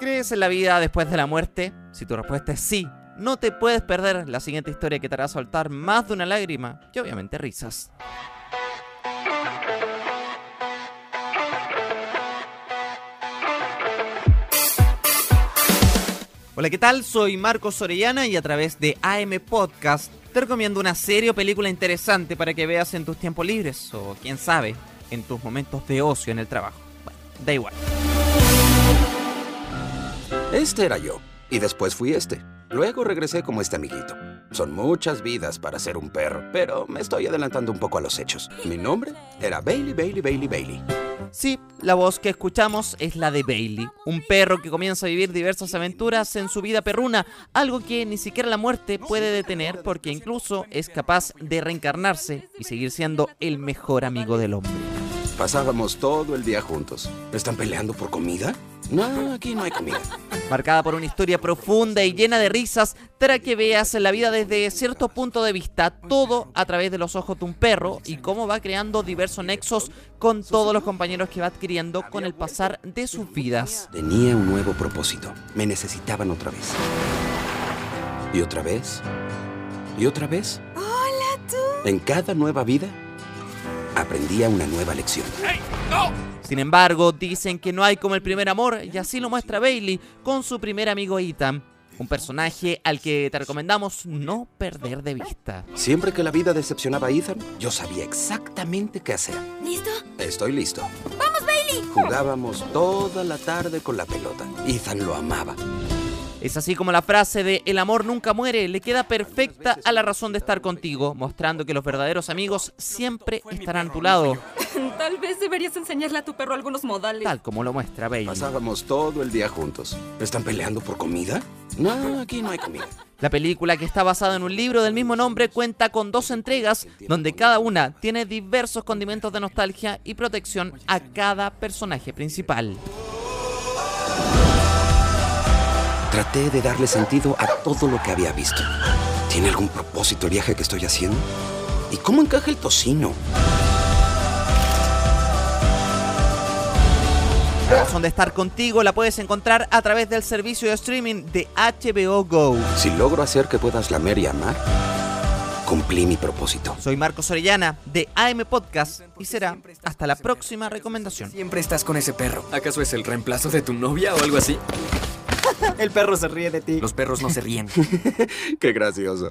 ¿Crees en la vida después de la muerte? Si tu respuesta es sí, no te puedes perder la siguiente historia que te hará soltar más de una lágrima y obviamente risas. Hola, ¿qué tal? Soy Marcos Orellana y a través de AM Podcast te recomiendo una serie o película interesante para que veas en tus tiempos libres o, quién sabe, en tus momentos de ocio en el trabajo. Bueno, da igual. Este era yo, y después fui este. Luego regresé como este amiguito. Son muchas vidas para ser un perro, pero me estoy adelantando un poco a los hechos. Mi nombre era Bailey, Bailey, Bailey, Bailey. Sí, la voz que escuchamos es la de Bailey, un perro que comienza a vivir diversas aventuras en su vida perruna, algo que ni siquiera la muerte puede detener porque incluso es capaz de reencarnarse y seguir siendo el mejor amigo del hombre. Pasábamos todo el día juntos. ¿Están peleando por comida? No, aquí no hay comida. Marcada por una historia profunda y llena de risas, para que veas la vida desde cierto punto de vista, todo a través de los ojos de un perro y cómo va creando diversos nexos con todos los compañeros que va adquiriendo con el pasar de sus vidas. Tenía un nuevo propósito. Me necesitaban otra vez. Y otra vez. Y otra vez. Hola tú. En cada nueva vida aprendía una nueva lección. Sin embargo, dicen que no hay como el primer amor y así lo muestra Bailey con su primer amigo Ethan, un personaje al que te recomendamos no perder de vista. Siempre que la vida decepcionaba a Ethan, yo sabía exactamente qué hacer. ¿Listo? Estoy listo. ¡Vamos, Bailey! Jugábamos toda la tarde con la pelota. Ethan lo amaba. Es así como la frase de el amor nunca muere le queda perfecta a la razón de estar contigo, mostrando que los verdaderos amigos siempre estarán a tu lado, Tal vez deberías enseñarle a tu perro algunos modales. tal como lo muestra Bailey. Pasábamos todo el día juntos. ¿Están peleando por comida? No, aquí no hay comida. La película, que está basada en un libro del mismo nombre, cuenta con dos entregas donde cada una tiene diversos condimentos de nostalgia y protección a cada personaje principal. Traté de darle sentido a todo lo que había visto. ¿Tiene algún propósito el viaje que estoy haciendo? ¿Y cómo encaja el tocino? La razón de estar contigo la puedes encontrar a través del servicio de streaming de HBO Go. Si logro hacer que puedas lamer y amar, cumplí mi propósito. Soy Marcos Orellana de AM Podcast y será hasta la próxima recomendación. Siempre estás con ese perro. ¿Acaso es el reemplazo de tu novia o algo así? El perro se ríe de ti. Los perros no se ríen. Qué gracioso.